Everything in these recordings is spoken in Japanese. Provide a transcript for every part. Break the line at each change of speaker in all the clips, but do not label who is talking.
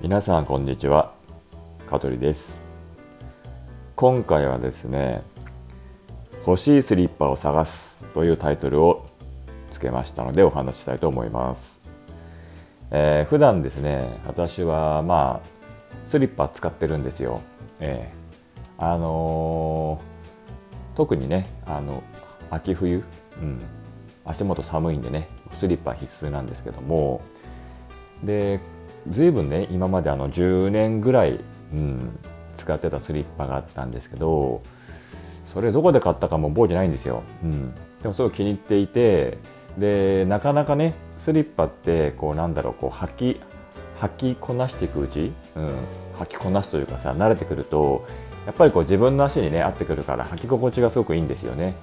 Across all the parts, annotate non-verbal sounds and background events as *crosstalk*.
皆さんこんにちは。香取です。今回はですね欲しいスリッパを探すというタイトルをつけましたのでお話ししたいと思います、えー、普段ですね私はまあスリッパ使ってるんですよ、えー、あのー、特にねあの秋冬、うん、足元寒いんでねスリッパ必須なんですけどもでずいぶんね今まであの10年ぐらい、うん、使ってたスリッパがあったんですけどそれどこで買ったかも覚えてないんですよ、うん、でもすごい気に入っていてでなかなかねスリッパってこうなんだろうこう履き履きこなしていくうち、うん、履きこなすというかさ慣れてくるとやっぱりこう自分の足にね合ってくるから履き心地がすごくいいんですよね。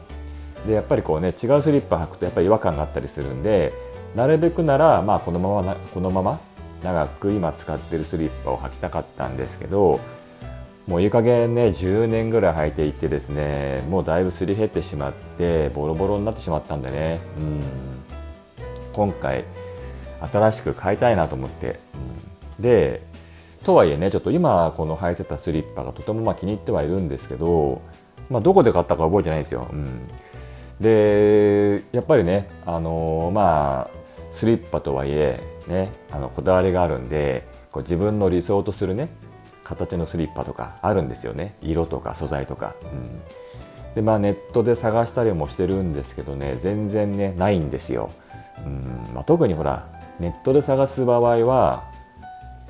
でやっぱりこうね違うスリッパ履くとやっぱり違和感があったりするんでなるべくならまあこのままこのまま長く今使ってるスリッパを履きたかったんですけどもういい加減ね10年ぐらい履いていてですねもうだいぶすり減ってしまってボロボロになってしまったんでね。うん。今回新しく買いたいなと思って、うん、でとはいえねちょっと今この履いてたスリッパがとてもまあ気に入ってはいるんですけど、まあ、どこで買ったか覚えてないんですよ、うん、でやっぱりねあのー、まあスリッパとはいえねあのこだわりがあるんでこう自分の理想とするね形のスリッパとかあるんですよね。色とか素材とか、うん、でまあネットで探したりもしてるんですけどね全然ねないんですよ、うん。まあ、特にほらネットで探す場合は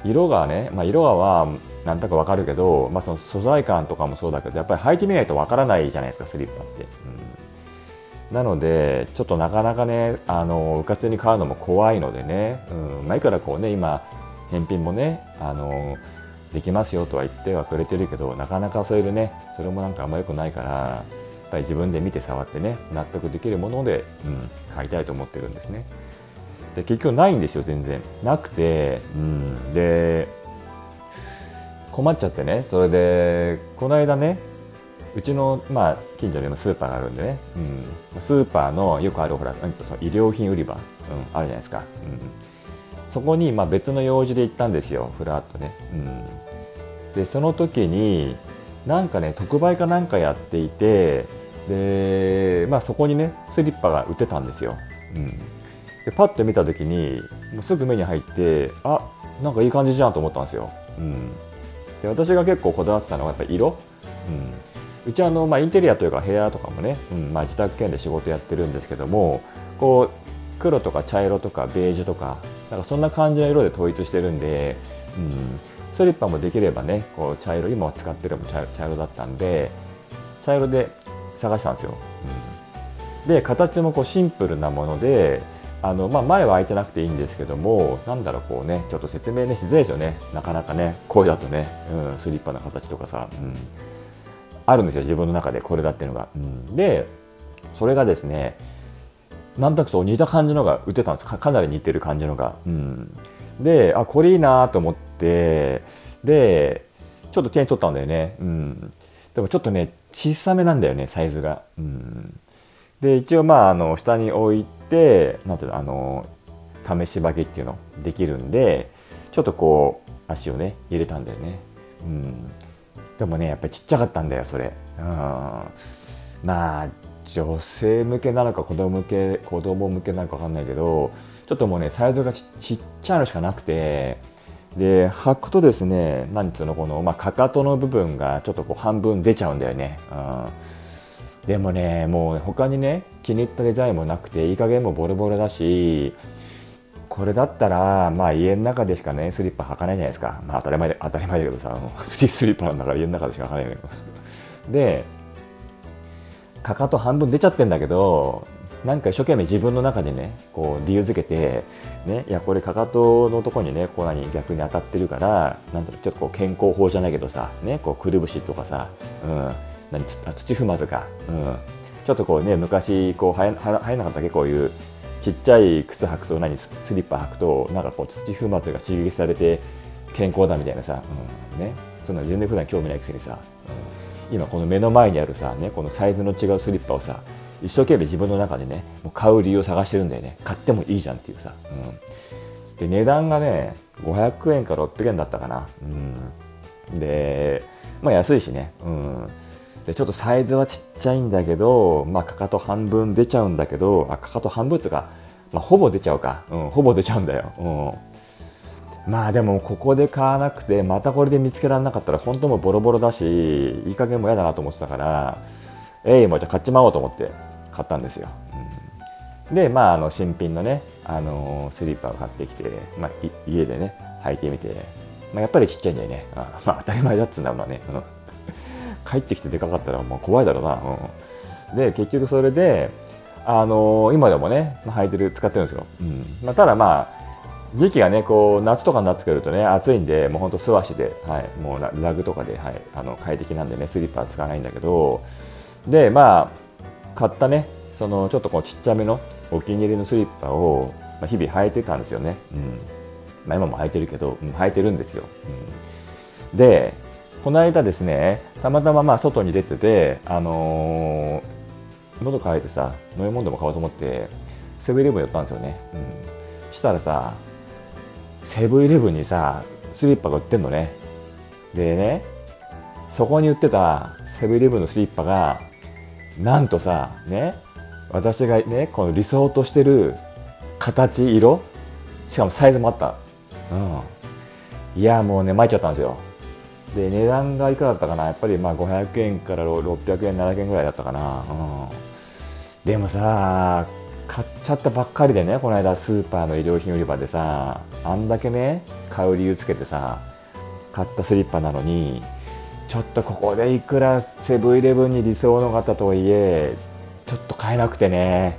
色がね、まあ、色はなんとかわかるけど、まあ、その素材感とかもそうだけどやっぱり履いてみないとわからないじゃないですかスリッパって、うん、なのでちょっとなかなかねあのうかつに買うのも怖いのでね、うんまあ、いくらこうね今返品もねあのできますよとは言ってはくれてるけどなかなかそれでねそれもなんかあんま良くないからやっぱり自分で見て触ってね納得できるもので、うん、買いたいと思ってるんですね。で結局ないんですよ全然なくて、うん、で困っちゃってねそれでこの間ねうちの、まあ、近所にもスーパーがあるんでね、うん、スーパーのよくあるほら何ていうの医療品売り場、うん、あるじゃないですか、うん、そこに、まあ、別の用事で行ったんですよ。ふらっとね、うん、でその時になんかね特売かなんかやっていてで、まあ、そこにねスリッパが売ってたんですよ、うん、でパッと見た時にもうすぐ目に入ってあなんかいい感じじゃんと思ったんですよ、うん、で私が結構こだわってたのはやっぱり色、うん、うちあの、まあ、インテリアというか部屋とかもね、うんまあ、自宅兼で仕事やってるんですけどもこう黒とか茶色とかベージュとかなんかそんな感じの色で統一してるんで、うん、スリッパもできればねこう茶色今使ってるのも茶色だったんで茶色で探したんですよ、うん、で形もこうシンプルなものであの、まあ、前は開いてなくていいんですけどもなんだろうこうねちょっと説明ねしづらいですよね。なかなかね声だとね、うん、スリッパの形とかさ、うん、あるんですよ自分の中でこれだっていうのが、うん、でそれがですねなんとなくそう似た感じのが売ってたんです。かなり似てる感じのが、うん、であこれいいなと思ってでちょっと手に取ったんだよね、うん、でもちょっとね小さめなんだよねサイズが、うん、で一応まああの下に置いてなんていうのあの試し履きっていうのできるんでちょっとこう足をね入れたんだよね、うん、でもねやっぱりちっちゃかったんだよそれ、うん、まあ女性向けなのか子供向け子供向けなのか分かんないけどちょっともうねサイズがちっちゃいのしかなくてで履くとですね何つうのこの、まあ、かかとの部分がちょっとこう半分出ちゃうんだよね、うん。でもねもう他にね気に入ったデザインもなくていい加減もボロボロだしこれだったらまあ家の中でしかねスリッパ履かないじゃないですか、まあ、当たり前で当たり前だけどさ *laughs* スリッパなんだから家の中でしか履かないんだけどでかかと半分出ちゃってんだけどなんか一生懸命自分の中でねこう理由づけて、ね、いやこれかかとのとこにねこう何逆に当たってるからなんだろうちょっとこう健康法じゃないけどさ、ね、こうくるぶしとかさ、うん、何土踏まずか、うん、ちょっとこうね昔こう入らなかったけ？こういうちっちゃい靴履くと何？スリッパ履くとなんかこう土踏まずが刺激されて健康だみたいなさ、うん、ね。そんな全然普段興味ないくせにさ、うん、今この目の前にあるさ、ね、このサイズの違うスリッパをさ一生懸命自分の中でねもう買う理由を探してるんだよね。買ってもいいじゃんっていうさ、うん、で値段がね500円か600円だったかな、うん、でまあ安いしね、うん、でちょっとサイズはちっちゃいんだけど、まあ、かかと半分出ちゃうんだけどあかかと半分っていうか、まあ、ほぼ出ちゃうか、うん、ほぼ出ちゃうんだよ、うん、まあでもここで買わなくてまたこれで見つけられなかったら本当もボロボロだしいい加減も嫌だなと思ってたからえいもうじゃあ買っちまおうと思って買ったんですよ、うん、でまああの新品のね、あの、スリッパを買ってきて、まあ、家でね履いてみて、まあ、やっぱりちっちゃいんだよね、あまあ、当たり前だっつうんだろうね、うん、帰ってきてでかかったらもう怖いだろうな、うん、で結局それで、あのー、今でもね、履いてる使ってるんですよ、うん。まあ、ただまあ時期がねこう夏とかになってくるとね暑いんでもうほんと素足で、はい、もうラグとかで、はい、あの快適なんでねスリッパは使わないんだけどでまあ買ったねそのちょっとこうちっちゃめのお気に入りのスリッパを、まあ、日々履いてたんですよね、うん。まあ、今も履いてるけど、うん、履いてるんですよ、うん、でこの間ですねたまたままあ外に出ててあのー、喉乾いてさ飲み物でも買おうと思ってセブンイレブン寄ったんですよね、うん、したらさセブンイレブンにさスリッパが売ってんのね。でねそこに売ってたセブンイレブンのスリッパがなんとさね私がねこの理想としてる形色しかもサイズもあった、うん、いやもうね参っちゃったんですよ。で値段がいくらだったかな。やっぱりまあ500円から600円700円ぐらいだったかな、うん、でもさ買っちゃったばっかりでねこの間スーパーの衣料品売り場でさあんだけね買う理由つけてさ買ったスリッパなのにちょっとここでいくらセブンイレブンに理想の方とはいえちょっと買えなくてね。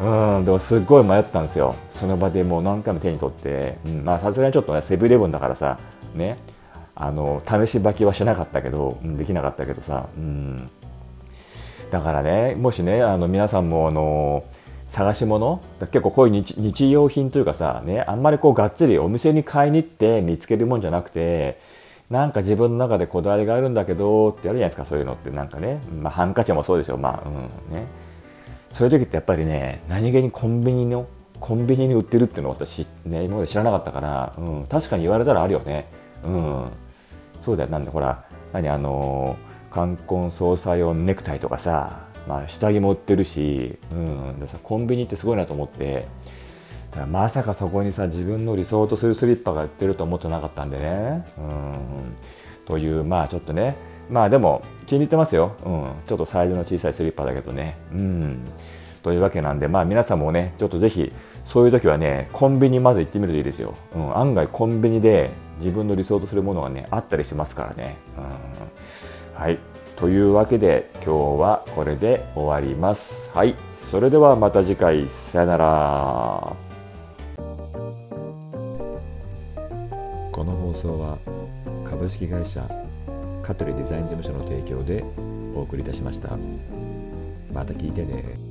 うん。でもすっごい迷ったんですよ。その場でもう何回も手に取って、まあさすがにちょっとねセブンイレブンだからさね。あの試し履きはしなかったけど、うん、できなかったけどさ、うん、だからねもしねあの皆さんもあの探し物結構こういう日日用品というかさ、ね、あんまりこうがっつりお店に買いに行って見つけるもんじゃなくてなんか自分の中でこだわりがあるんだけどってやるじゃないですかそういうのって。なんかね、まあ、ハンカチもそうですよ。まあうんね。そういう時ってやっぱりね何気にコンビニのコンビニに売ってるっていうのを私、ね、今まで知らなかったから、うん、確かに言われたらあるよね。うん。そうだよ。なんでほら何あの冠婚葬祭用ネクタイとかさ、まあ、下着も売ってるし、うん、でさコンビニってすごいなと思ってだからまさかそこにさ自分の理想とするスリッパが売ってると思ってなかったんでね。うん。というまあちょっとね。まあでも気に入ってますよ、うん、ちょっとサイズの小さいスリッパだけどね。うん。というわけなんで、まあ、皆さんもねちょっとぜひそういう時はねコンビニまず行ってみるといいですよ、うん、案外コンビニで自分の理想とするものがねあったりしますからね。うん、はいというわけで今日はこれで終わります。はいそれではまた次回さよなら。この放送は株式会社香取デザイン事務所の提供でお送りいたしました。また聞いてね。